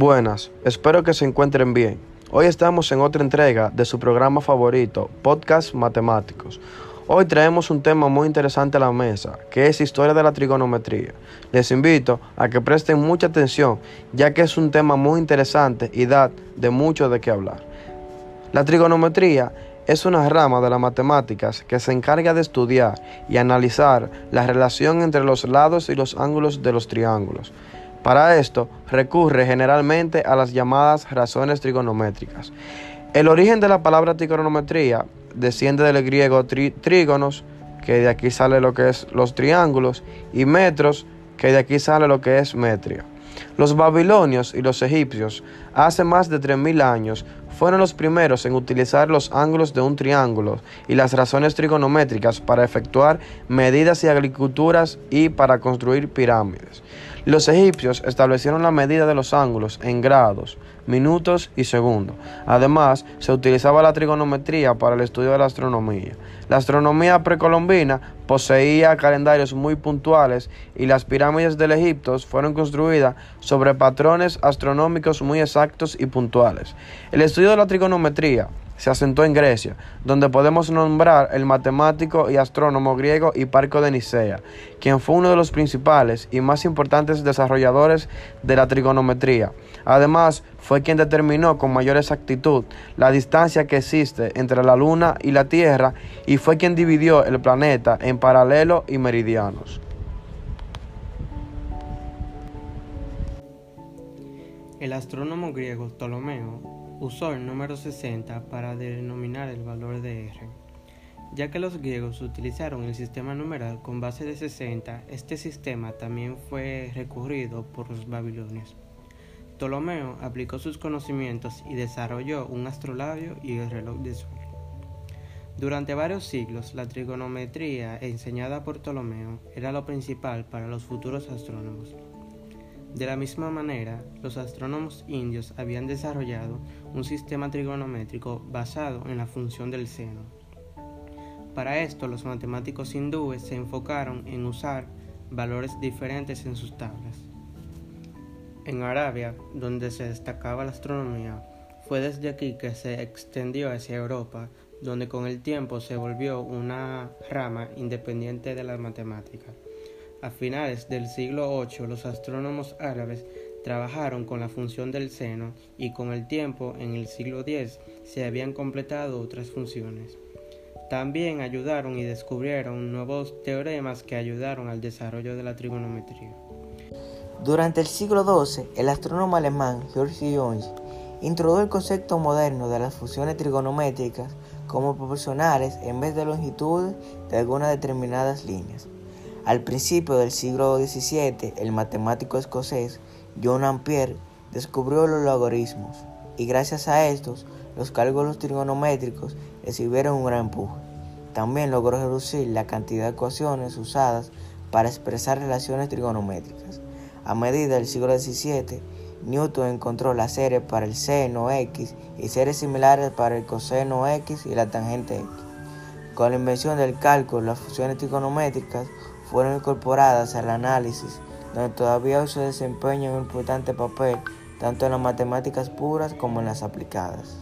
Buenas, espero que se encuentren bien. Hoy estamos en otra entrega de su programa favorito, Podcast Matemáticos. Hoy traemos un tema muy interesante a la mesa, que es historia de la trigonometría. Les invito a que presten mucha atención, ya que es un tema muy interesante y da de mucho de qué hablar. La trigonometría es una rama de las matemáticas que se encarga de estudiar y analizar la relación entre los lados y los ángulos de los triángulos. Para esto recurre generalmente a las llamadas razones trigonométricas. El origen de la palabra trigonometría desciende del griego trígonos, que de aquí sale lo que es los triángulos, y metros, que de aquí sale lo que es metria. Los babilonios y los egipcios hace más de 3.000 años fueron los primeros en utilizar los ángulos de un triángulo y las razones trigonométricas para efectuar medidas y agriculturas y para construir pirámides. Los egipcios establecieron la medida de los ángulos en grados, minutos y segundos. Además, se utilizaba la trigonometría para el estudio de la astronomía. La astronomía precolombina poseía calendarios muy puntuales y las pirámides del Egipto fueron construidas sobre patrones astronómicos muy exactos y puntuales. De la trigonometría se asentó en Grecia, donde podemos nombrar el matemático y astrónomo griego Hiparco de Nicea, quien fue uno de los principales y más importantes desarrolladores de la trigonometría. Además, fue quien determinó con mayor exactitud la distancia que existe entre la Luna y la Tierra y fue quien dividió el planeta en paralelo y meridianos. El astrónomo griego Ptolomeo usó el número 60 para denominar el valor de R. Ya que los griegos utilizaron el sistema numeral con base de 60, este sistema también fue recurrido por los babilonios. Ptolomeo aplicó sus conocimientos y desarrolló un astrolabio y el reloj de sol. Durante varios siglos, la trigonometría enseñada por Ptolomeo era lo principal para los futuros astrónomos. De la misma manera, los astrónomos indios habían desarrollado un sistema trigonométrico basado en la función del seno. Para esto, los matemáticos hindúes se enfocaron en usar valores diferentes en sus tablas. En Arabia, donde se destacaba la astronomía, fue desde aquí que se extendió hacia Europa, donde con el tiempo se volvió una rama independiente de la matemática. A finales del siglo VIII los astrónomos árabes trabajaron con la función del seno y con el tiempo en el siglo X se habían completado otras funciones. También ayudaron y descubrieron nuevos teoremas que ayudaron al desarrollo de la trigonometría. Durante el siglo XII, el astrónomo alemán Georg Jones introdujo el concepto moderno de las funciones trigonométricas como proporcionales en vez de longitudes de algunas determinadas líneas. Al principio del siglo XVII, el matemático escocés John Ampere descubrió los logaritmos y gracias a estos, los cálculos trigonométricos recibieron un gran empuje. También logró reducir la cantidad de ecuaciones usadas para expresar relaciones trigonométricas. A medida del siglo XVII, Newton encontró las series para el seno X y series similares para el coseno X y la tangente X. Con la invención del cálculo, las funciones trigonométricas fueron incorporadas al análisis, donde todavía hoy se desempeña un importante papel tanto en las matemáticas puras como en las aplicadas.